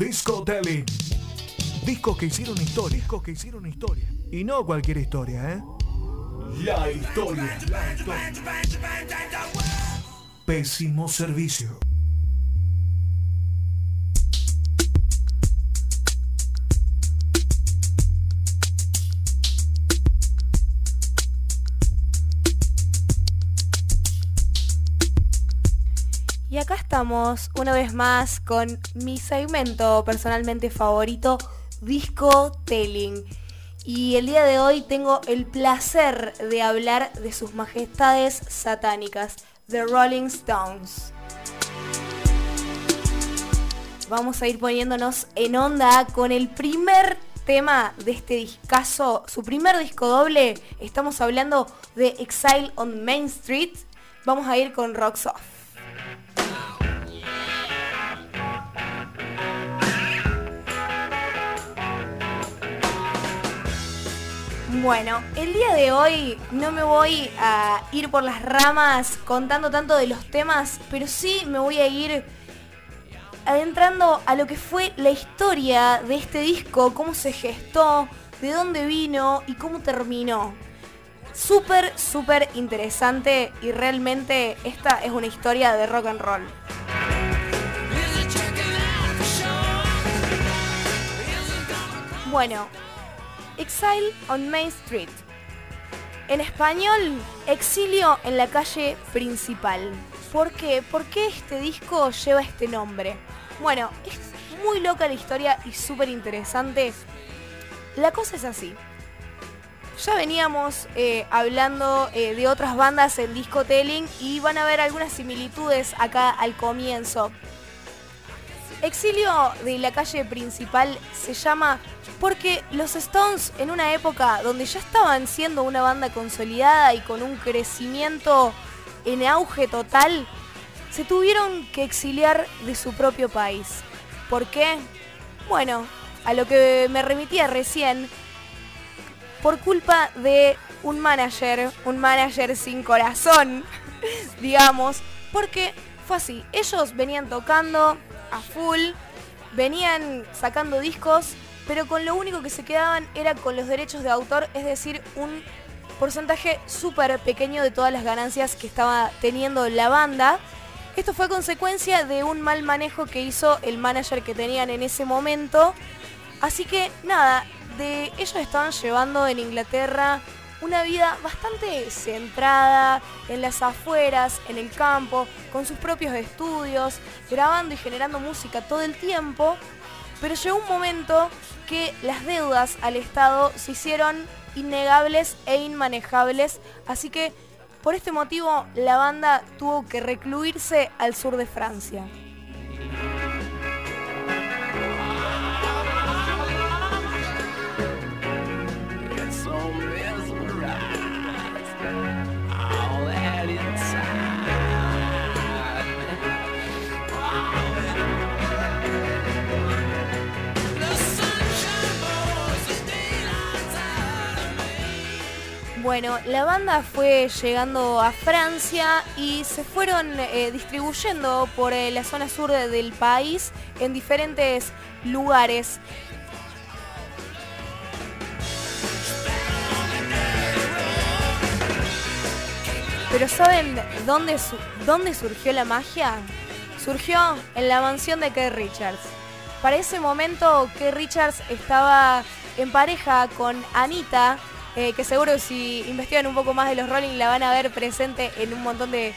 Disco Telling. Discos que hicieron historia. Discos que hicieron historia. Y no cualquier historia, ¿eh? La historia. La historia. Pésimo servicio. Y acá estamos una vez más con mi segmento personalmente favorito, Disco Telling. Y el día de hoy tengo el placer de hablar de sus majestades satánicas, The Rolling Stones. Vamos a ir poniéndonos en onda con el primer tema de este discazo, su primer disco doble. Estamos hablando de Exile on Main Street. Vamos a ir con Rocks Off. Bueno, el día de hoy no me voy a ir por las ramas contando tanto de los temas, pero sí me voy a ir adentrando a lo que fue la historia de este disco, cómo se gestó, de dónde vino y cómo terminó. Súper, súper interesante y realmente esta es una historia de rock and roll. Bueno, Exile on Main Street. En español, exilio en la calle principal. ¿Por qué? ¿Por qué este disco lleva este nombre? Bueno, es muy loca la historia y súper interesante. La cosa es así. Ya veníamos eh, hablando eh, de otras bandas en disco telling y van a ver algunas similitudes acá al comienzo. Exilio de la calle principal se llama porque los Stones en una época donde ya estaban siendo una banda consolidada y con un crecimiento en auge total, se tuvieron que exiliar de su propio país. ¿Por qué? Bueno, a lo que me remitía recién, por culpa de un manager, un manager sin corazón, digamos, porque fue así, ellos venían tocando a full, venían sacando discos, pero con lo único que se quedaban era con los derechos de autor, es decir, un porcentaje súper pequeño de todas las ganancias que estaba teniendo la banda. Esto fue consecuencia de un mal manejo que hizo el manager que tenían en ese momento. Así que nada, de ellos estaban llevando en Inglaterra una vida bastante centrada en las afueras, en el campo, con sus propios estudios, grabando y generando música todo el tiempo. Pero llegó un momento que las deudas al Estado se hicieron innegables e inmanejables, así que por este motivo la banda tuvo que recluirse al sur de Francia. Bueno, la banda fue llegando a Francia y se fueron eh, distribuyendo por eh, la zona sur de- del país en diferentes lugares. Pero ¿saben dónde, dónde surgió la magia? Surgió en la mansión de Keith Richards. Para ese momento, Keith Richards estaba en pareja con Anita, eh, que seguro si investigan un poco más de los Rolling la van a ver presente en un montón de,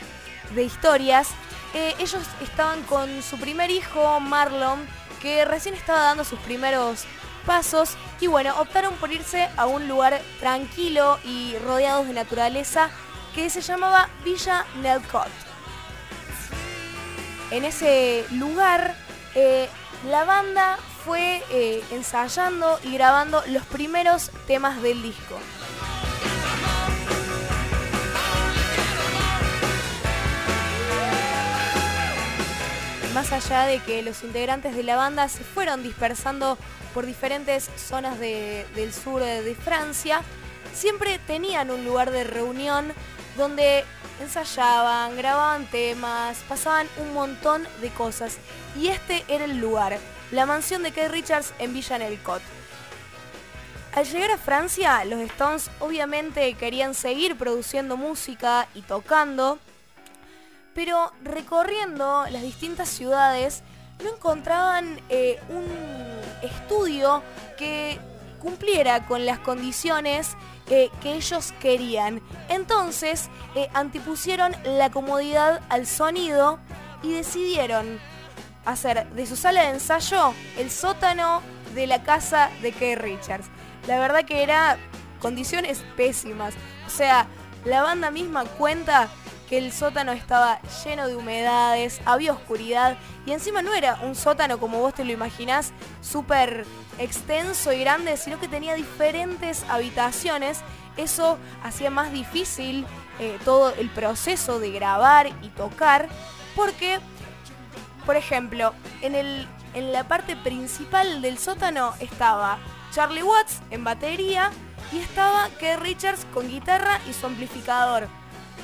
de historias. Eh, ellos estaban con su primer hijo, Marlon, que recién estaba dando sus primeros pasos y bueno, optaron por irse a un lugar tranquilo y rodeados de naturaleza que se llamaba Villa Nelcott. En ese lugar, eh, la banda fue eh, ensayando y grabando los primeros temas del disco. Más allá de que los integrantes de la banda se fueron dispersando por diferentes zonas de- del sur de Francia, siempre tenían un lugar de reunión donde ensayaban, grababan temas, pasaban un montón de cosas. Y este era el lugar. La mansión de Keith Richards en Villa Nelcott. Al llegar a Francia, los Stones obviamente querían seguir produciendo música y tocando, pero recorriendo las distintas ciudades no encontraban eh, un estudio que cumpliera con las condiciones eh, que ellos querían. Entonces eh, antipusieron la comodidad al sonido y decidieron hacer de su sala de ensayo el sótano de la casa de Keith Richards la verdad que era condiciones pésimas. O sea, la banda misma cuenta que el sótano estaba lleno de humedades, había oscuridad y encima no era un sótano como vos te lo imaginás, súper extenso y grande, sino que tenía diferentes habitaciones. Eso hacía más difícil eh, todo el proceso de grabar y tocar porque, por ejemplo, en, el, en la parte principal del sótano estaba Charlie Watts en batería y estaba Keith Richards con guitarra y su amplificador.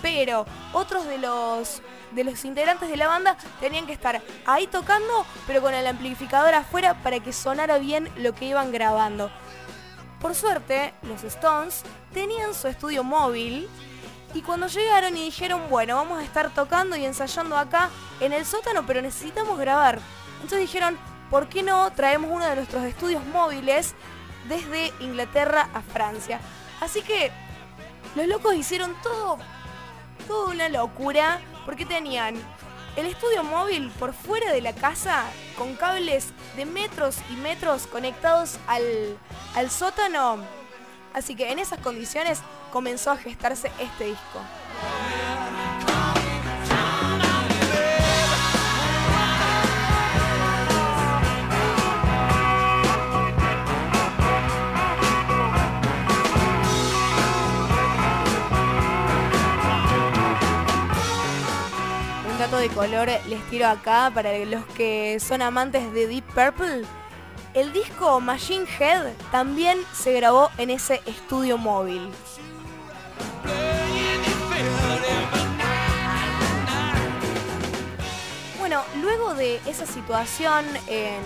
Pero otros de los, de los integrantes de la banda tenían que estar ahí tocando, pero con el amplificador afuera para que sonara bien lo que iban grabando. Por suerte, los Stones tenían su estudio móvil y cuando llegaron y dijeron, bueno, vamos a estar tocando y ensayando acá en el sótano, pero necesitamos grabar. Entonces dijeron, ¿por qué no traemos uno de nuestros estudios móviles desde Inglaterra a Francia. Así que los locos hicieron todo, toda una locura, porque tenían el estudio móvil por fuera de la casa con cables de metros y metros conectados al, al sótano. Así que en esas condiciones comenzó a gestarse este disco. de color les tiro acá para los que son amantes de Deep Purple. El disco Machine Head también se grabó en ese estudio móvil. Bueno, luego de esa situación en,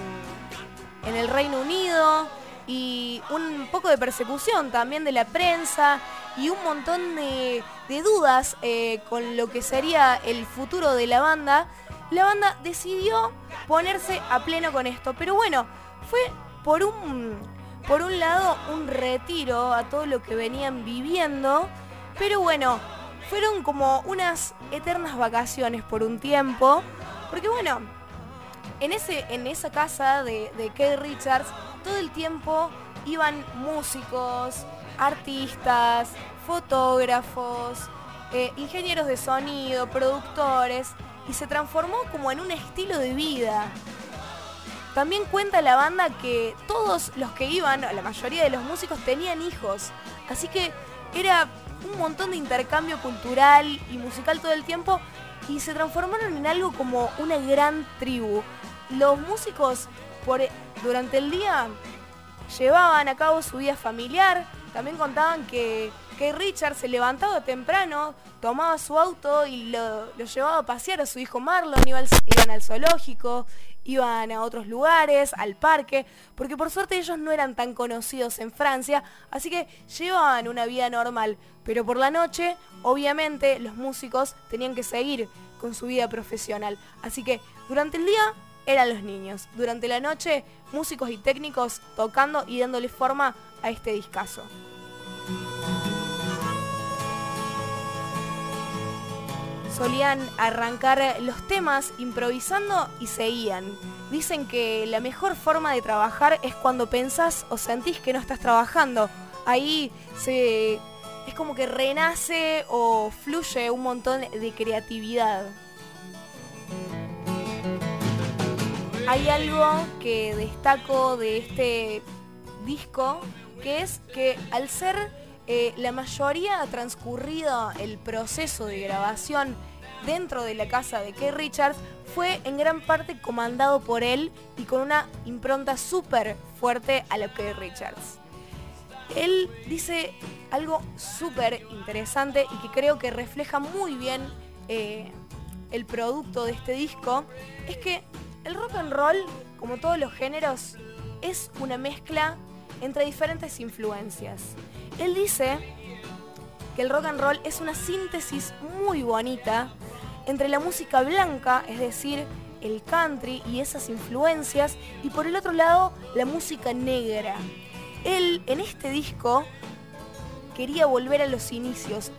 en el Reino Unido y un poco de persecución también de la prensa y un montón de, dudas eh, con lo que sería el futuro de la banda, la banda decidió ponerse a pleno con esto. Pero bueno, fue por un, por un lado un retiro a todo lo que venían viviendo, pero bueno, fueron como unas eternas vacaciones por un tiempo, porque bueno, en, ese, en esa casa de, de Keith Richards todo el tiempo iban músicos, artistas, fotógrafos, eh, ingenieros de sonido, productores, y se transformó como en un estilo de vida. También cuenta la banda que todos los que iban, la mayoría de los músicos tenían hijos, así que era un montón de intercambio cultural y musical todo el tiempo y se transformaron en algo como una gran tribu. Los músicos por, durante el día llevaban a cabo su vida familiar, también contaban que, que Richard se levantaba temprano, tomaba su auto y lo, llevaba a pasear a su hijo Marlon, iban al zoológico, iban a otros lugares, al parque, porque por suerte ellos no eran tan conocidos en Francia, así que llevaban una vida normal, pero por la noche, obviamente, los músicos tenían que seguir con su vida profesional, así que durante el día eran los niños. Durante la noche, músicos y técnicos tocando y dándole forma a este discazo. Solían arrancar los temas improvisando y seguían. Dicen que la mejor forma de trabajar es cuando pensás o sentís que no estás trabajando. Ahí se es como que renace o fluye un montón de creatividad. hay algo que destaco de este disco, que es que al ser eh, la mayoría transcurrido el proceso de grabación dentro de la casa de Keith Richards, fue en gran parte comandado por él y con una impronta súper fuerte a lo que Richards. Él dice algo súper interesante y que creo que refleja muy bien eh, el producto de este disco, es que El rock and roll, como todos los géneros, es una mezcla entre diferentes influencias. Él dice que el rock and roll es una síntesis muy bonita entre la música blanca, es decir, el country y esas influencias, y por el otro lado, la música negra. Él en este disco quería volver a los inicios.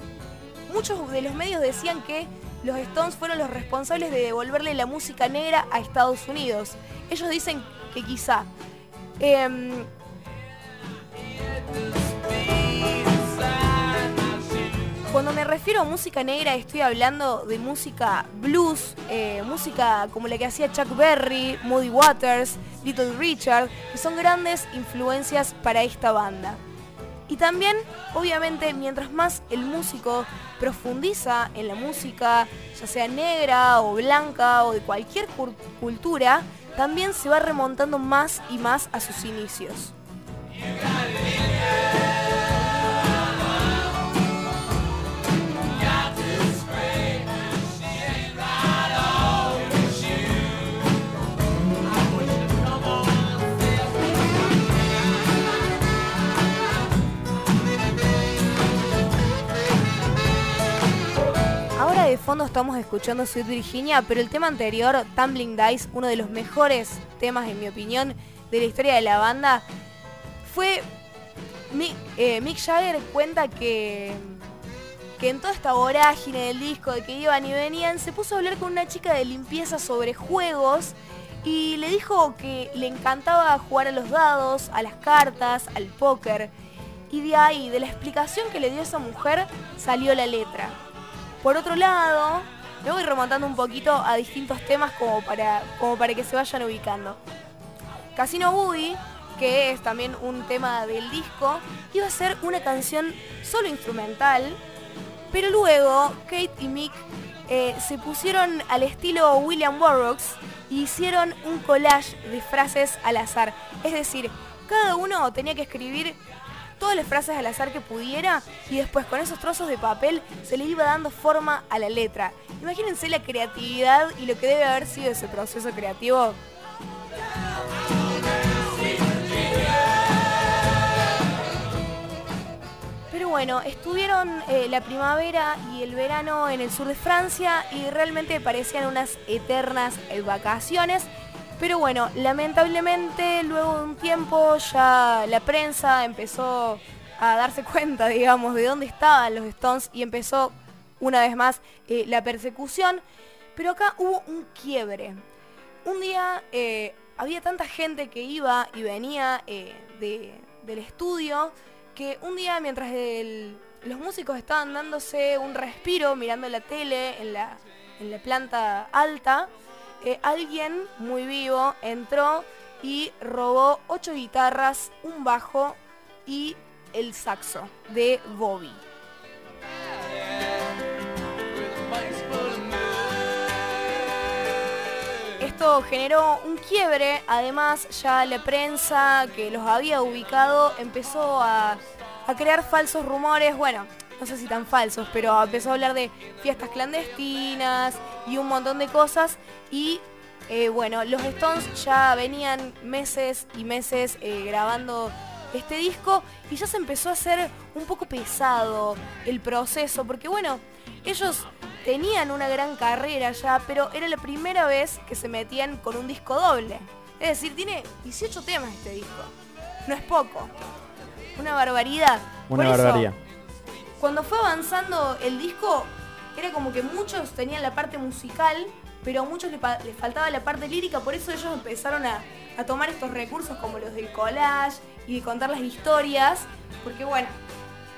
Muchos de los medios decían que los Stones fueron los responsables de devolverle la música negra a Estados Unidos. Ellos dicen que quizá. Em, me refiero a música negra estoy hablando de música blues, eh, música como la que hacía Chuck Berry, Moody Waters, Little Richard, que son grandes influencias para esta banda. Y también, obviamente, mientras más el músico profundiza en la música, ya sea negra o blanca o de cualquier cultura, también se va remontando más y más a sus inicios. Fondo estamos escuchando Sweet Virginia, pero el tema anterior, Tumbling Dice, uno de los mejores temas, en mi opinión, de la historia de la banda, fue. Eh, Mick, Jagger cuenta que, que en toda esta vorágine del disco, de que iban y venían, se puso a hablar con una chica de limpieza sobre juegos y le dijo que le encantaba jugar a los dados, a las cartas, al póker. Y de ahí, de la explicación que le dio esa mujer, salió la letra. Por otro lado, me voy remontando un poquito a distintos temas como para, como para que se vayan ubicando. Casino Boogie, que es también un tema del disco, iba a ser una canción solo instrumental, pero luego Kate y Mick eh, se pusieron al estilo William Burroughs y hicieron un collage de frases al azar. Es decir, cada uno tenía que escribir todas las frases al azar que pudiera y después con esos trozos de papel se le iba dando forma a la letra. Imagínense la creatividad y lo que debe haber sido ese proceso creativo. Pero bueno, estuvieron eh, la primavera y el verano en el sur de Francia y realmente parecían unas eternas vacaciones. Pero bueno, lamentablemente luego de un tiempo ya la prensa empezó a darse cuenta, digamos, de dónde estaban los Stones y empezó una vez más eh, la persecución. Pero acá hubo un quiebre. Un día eh, había tanta gente que iba y venía eh, del estudio que un día mientras los músicos estaban dándose un respiro mirando la tele en la, en la planta alta, eh, alguien muy vivo entró y robó ocho guitarras, un bajo y el saxo de Bobby. Esto generó un quiebre, además ya la prensa que los había ubicado empezó a, a crear falsos rumores, bueno, no sé si tan falsos, pero empezó a hablar de fiestas clandestinas y un montón de cosas. Y eh, bueno, los Stones ya venían meses y meses eh, grabando este disco y ya se empezó a hacer un poco pesado el proceso, porque bueno, ellos tenían una gran carrera ya, pero era la primera vez que se metían con un disco doble. Es decir, tiene 18 temas este disco. No es poco. Una barbaridad. Una barbaridad cuando fue avanzando el disco, era como que muchos tenían la parte musical, pero a muchos les, faltaba la parte lírica, por eso ellos empezaron a, tomar estos recursos como los del collage y de contar las historias, porque bueno,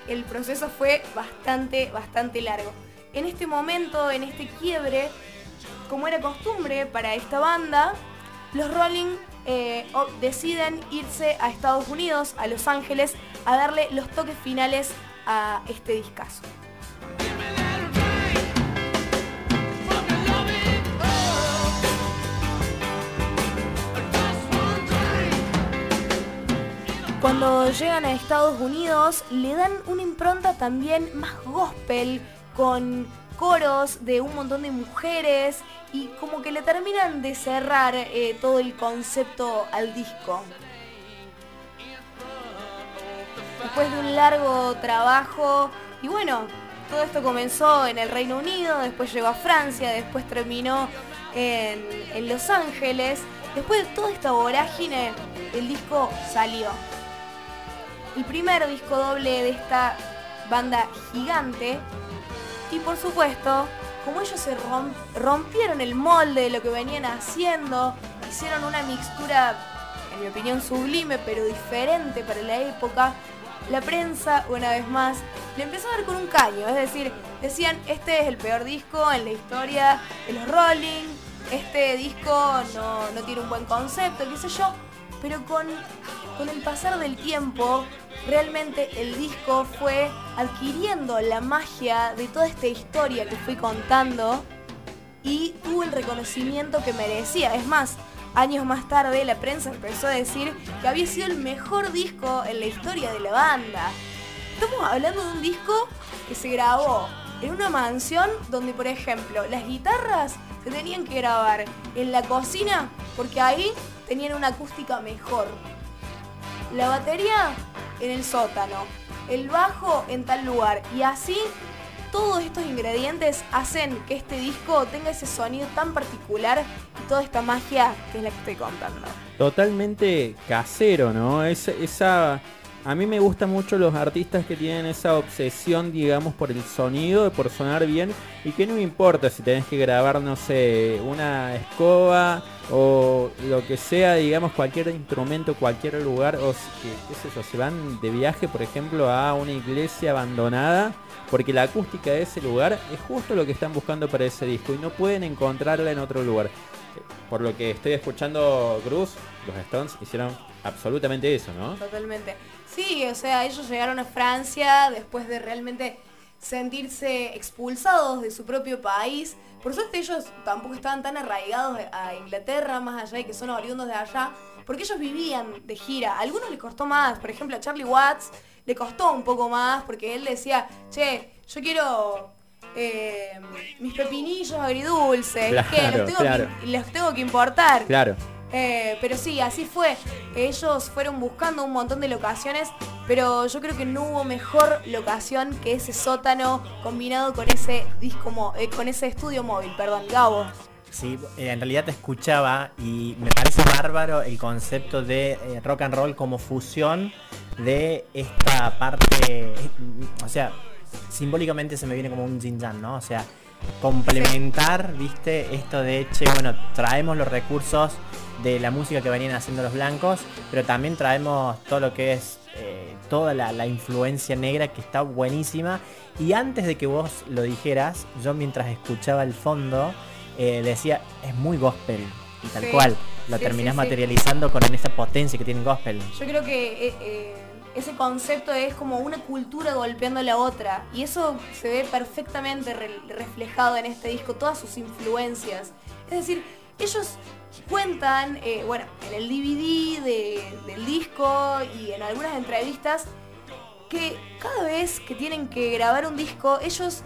el proceso fue bastante, bastante largo. En este momento, en este quiebre, como era costumbre para esta banda, los Rolling eh, deciden irse a Estados Unidos, a Los Ángeles, a darle los toques finales a este discazo. Cuando llegan a Estados Unidos le dan una impronta también más gospel, con coros de un montón de mujeres y como que le terminan de cerrar eh, todo el concepto al disco. Después de un largo trabajo y bueno, todo esto comenzó en el Reino Unido, después llegó a Francia, después terminó en, Los Ángeles. Después de toda esta vorágine, el disco salió. El primer disco doble de esta banda gigante. Y por supuesto, como ellos se rompieron el molde de lo que venían haciendo, hicieron una mixtura, en mi opinión, sublime, pero diferente para la época, la prensa, una vez más, le empezó a dar con un caño. Es decir, decían, este es el peor disco en la historia de los Rolling, este disco no, no tiene un buen concepto, qué sé yo. Pero con, con el pasar del tiempo, realmente el disco fue adquiriendo la magia de toda esta historia que fui contando y tuvo el reconocimiento que merecía. Es más, años más tarde la prensa empezó a decir que había sido el mejor disco en la historia de la banda. Estamos hablando de un disco que se grabó en una mansión donde, por ejemplo, las guitarras se tenían que grabar en la cocina porque ahí tenían una acústica mejor. La batería en el sótano, el bajo en tal lugar y así todos estos ingredientes hacen que este disco tenga ese sonido tan particular y toda esta magia que es la que estoy contando. Totalmente casero, ¿no? esa a mí me gustan mucho los artistas que tienen esa obsesión, digamos, por el sonido, por sonar bien y que no me importa si tenés que grabar, no sé, una escoba o lo que sea, digamos, cualquier instrumento, cualquier lugar, o qué es eso, se van de viaje, por ejemplo, a una iglesia abandonada, porque la acústica de ese lugar es justo lo que están buscando para ese disco y no pueden encontrarla en otro lugar. Por lo que estoy escuchando, Cruz, los Stones hicieron absolutamente eso, ¿no? Totalmente. Sí, o sea, ellos llegaron a Francia después de realmente sentirse expulsados de su propio país. Por suerte ellos tampoco estaban tan arraigados a Inglaterra, más allá de que son oriundos de allá, porque ellos vivían de gira. A algunos les costó más, por ejemplo a Charlie Watts le costó un poco más, porque él decía, che, yo quiero eh, mis pepinillos agridulces, que, los tengo que los tengo que importar. Claro. Eh, pero sí, así fue. Ellos fueron buscando un montón de locaciones, pero yo creo que no hubo mejor locación que ese sótano combinado con ese disco, eh, con ese estudio móvil, perdón, Gabo. Sí, eh, en realidad te escuchaba y me parece bárbaro el concepto de rock and roll como fusión de esta parte, o sea, simbólicamente se me viene como un yin ¿no? O sea, complementar, viste, esto de, che, bueno, traemos los recursos de la música que venían haciendo los blancos, pero también traemos todo lo que es eh, toda la, influencia negra que está buenísima. Y antes de que vos lo dijeras, yo mientras escuchaba el fondo, eh, decía, es muy gospel. Y tal cual, lo terminás materializando con esa potencia que tiene gospel. Yo creo que eh, ese concepto es como una cultura golpeando a la otra. Y eso se ve perfectamente reflejado en este disco, todas sus influencias. Es decir, ellos cuentan, eh, bueno, en el DVD del disco y en algunas entrevistas, que cada vez que tienen que grabar un disco, ellos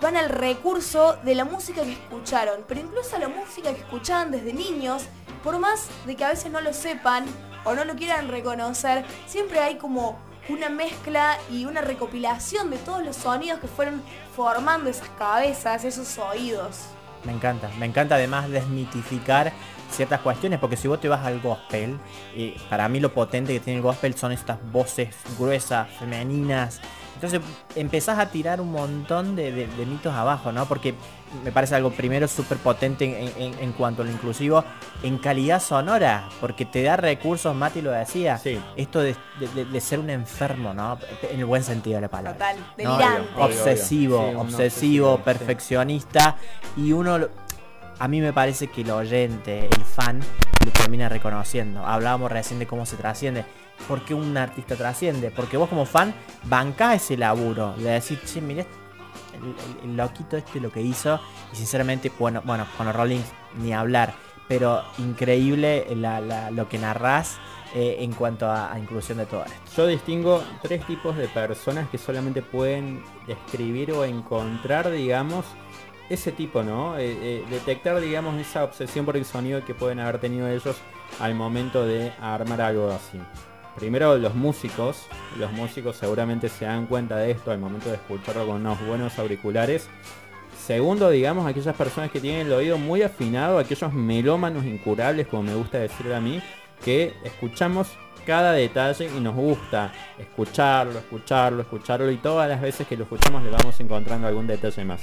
van al recurso de la música que escucharon, pero incluso la música que escuchaban desde niños, por más de que a veces no lo sepan o no lo quieran reconocer, siempre hay como una mezcla y una recopilación de todos los sonidos que fueron formando esas cabezas, esos oídos. Me encanta, me encanta además desmitificar ciertas cuestiones, porque si vos te vas al gospel, y para mí lo potente que tiene el gospel son estas voces gruesas, femeninas, entonces empezás a tirar un montón de, mitos abajo, ¿no? Porque me parece algo primero súper potente en, cuanto a lo inclusivo, en calidad sonora, porque te da recursos, Mati lo decía, esto de, ser un enfermo, ¿no? En el buen sentido de la palabra. Total, delirante. Obsesivo, obsesivo, perfeccionista, y uno a mí me parece que el oyente, el fan, lo termina reconociendo. Hablábamos recién de cómo se trasciende. ¿Por qué un artista trasciende? Porque vos como fan bancás ese laburo. De decir, che, mirá el, loquito este lo que hizo. Y sinceramente, bueno, bueno, con los Rollings ni hablar. Pero increíble lo que narrás eh, en cuanto a, inclusión de todo esto. Yo distingo tres tipos de personas que solamente pueden describir o encontrar, digamos, ese tipo, ¿no? Eh, eh, detectar, digamos, esa obsesión por el sonido que pueden haber tenido ellos al momento de armar algo así. Primero los músicos, los músicos seguramente se dan cuenta de esto al momento de escucharlo con unos buenos auriculares. Segundo, digamos, aquellas personas que tienen el oído muy afinado, aquellos melómanos incurables, como me gusta decirle a mí, que escuchamos cada detalle y nos gusta escucharlo, escucharlo, escucharlo y todas las veces que lo escuchamos le vamos encontrando algún detalle más.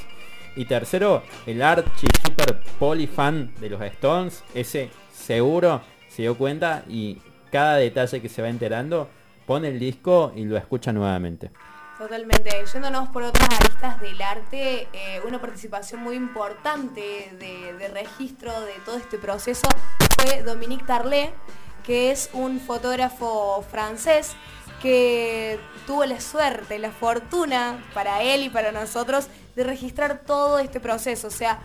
Y tercero, el archi super fan de los Stones, ese seguro se dio cuenta y cada detalle que se va enterando pone el disco y lo escucha nuevamente. Totalmente. Yéndonos por otras aristas del arte, eh, una participación muy importante de, de, registro de todo este proceso fue Dominique Tarlet, que es un fotógrafo francés que tuvo la suerte, la fortuna para él y para nosotros de registrar todo este proceso. O sea,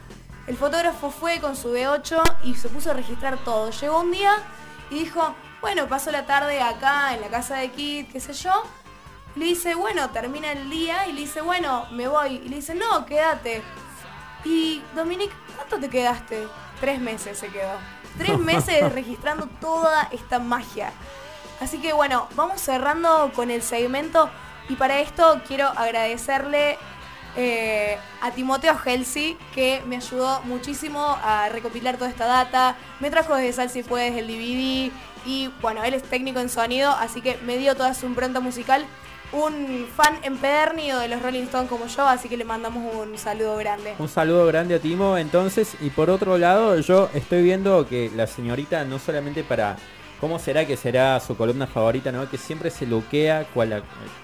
el fotógrafo fue con su V8 y se puso a registrar todo. Llegó un día y dijo, bueno, pasó la tarde acá en la casa de Kit, qué sé yo. Le dice, bueno, termina el día y le dice, bueno, me voy. Y le dice, no, quédate. Y Dominique, ¿cuánto te quedaste? Tres meses se quedó. Tres meses registrando toda esta magia. Así que bueno, vamos cerrando con el segmento y para esto quiero agradecerle eh, a Timoteo Helsi que me ayudó muchísimo a recopilar toda esta data. Me trajo desde Sal si puedes el DVD y bueno, él es técnico en sonido, así que me dio toda su impronta musical un fan empedernido de los Rolling Stones como yo, así que le mandamos un saludo grande. Un saludo grande a Timo, entonces, y por otro lado, yo estoy viendo que la señorita no solamente para ¿Cómo será que será su columna favorita, no? Que siempre se luquea cual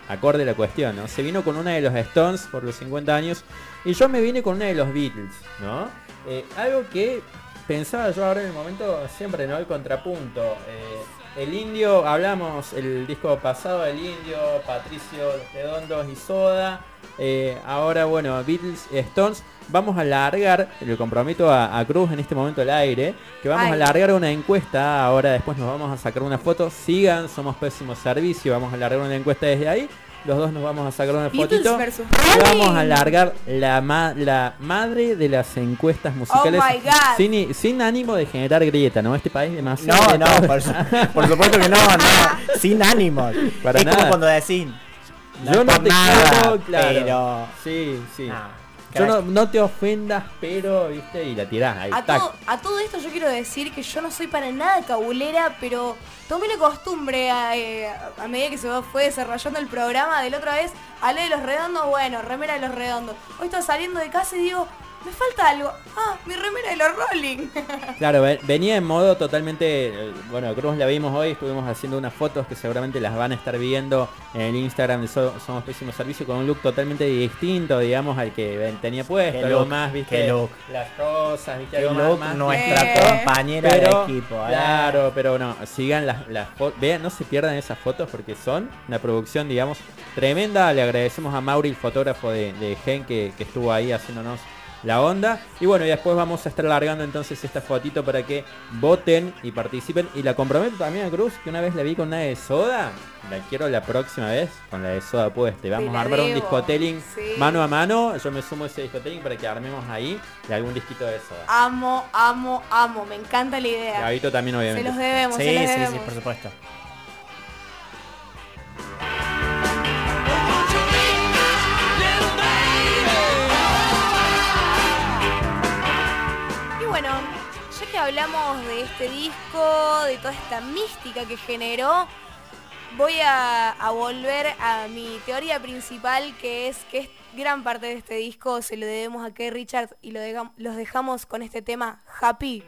acorde la cuestión, ¿no? Se vino con una de los Stones por los 50 años y yo me vine con una de los Beatles, ¿no? Eh, algo que pensaba yo ahora en el momento siempre, ¿no? El contrapunto. Eh, el indio, hablamos el disco pasado del indio, Patricio, Redondos y Soda. Eh, ahora, bueno, Beatles, Stones. Vamos a largar, le comprometo a, Cruz en este momento al aire, que vamos a largar una encuesta. Ahora después nos vamos a sacar una foto. Sigan, somos pésimo servicio. Vamos a largar una encuesta desde ahí los dos nos vamos a sacar una fotito y vamos a alargar la, la madre de las encuestas musicales oh sin, sin ánimo de generar grieta, ¿no? Este país demasiado... No, no, por, supuesto que no, no, sin ánimo. Para es nada. como cuando decís... Yo no te nada, pero... Sí, sí. Yo no, te ofendas, pero, viste, y la tirás ahí. A todo, a todo, esto yo quiero decir que yo no soy para nada cabulera, pero tomé la costumbre eh, a, medida que se fue desarrollando el programa. De la otra vez, hablé de los redondos, bueno, remera de los redondos. Hoy estoy saliendo de casa y digo, me falta algo. Ah, mi remera de los Rolling. claro, venía en modo totalmente... Eh, bueno, Cruz la vimos hoy, estuvimos haciendo unas fotos que seguramente las van a estar viendo en el Instagram de Somos Pésimo Servicio con un look totalmente distinto, digamos, al que tenía puesto. Algo más, viste, look? las rosas, viste, algo look más, nuestra compañera de equipo. ¿eh? Claro, pero no, sigan las, las fotos, vean, no se pierdan esas fotos porque son una producción, digamos, tremenda. Le agradecemos a Mauri, el fotógrafo de, de Gen, que, que estuvo ahí haciéndonos la onda. Y bueno, y después vamos a estar largando entonces esta fotito para que voten y participen. Y la comprometo también a Cruz, que una vez la vi con una de soda. La quiero la próxima vez con la de soda puesta. Vamos a armar un discotelling mano a mano. Yo me sumo a ese discotelling para que armemos ahí y algún disquito de soda. Amo, amo, amo. Me encanta la idea. Gabito también obviamente. Se los debemos. Sí, se los debemos. sí, sí, por supuesto. Hablamos de este disco, de toda esta mística que generó, voy a, volver a mi teoría principal, que es que gran parte de este disco se lo debemos a Kay Richards y lo los dejamos con este tema Happy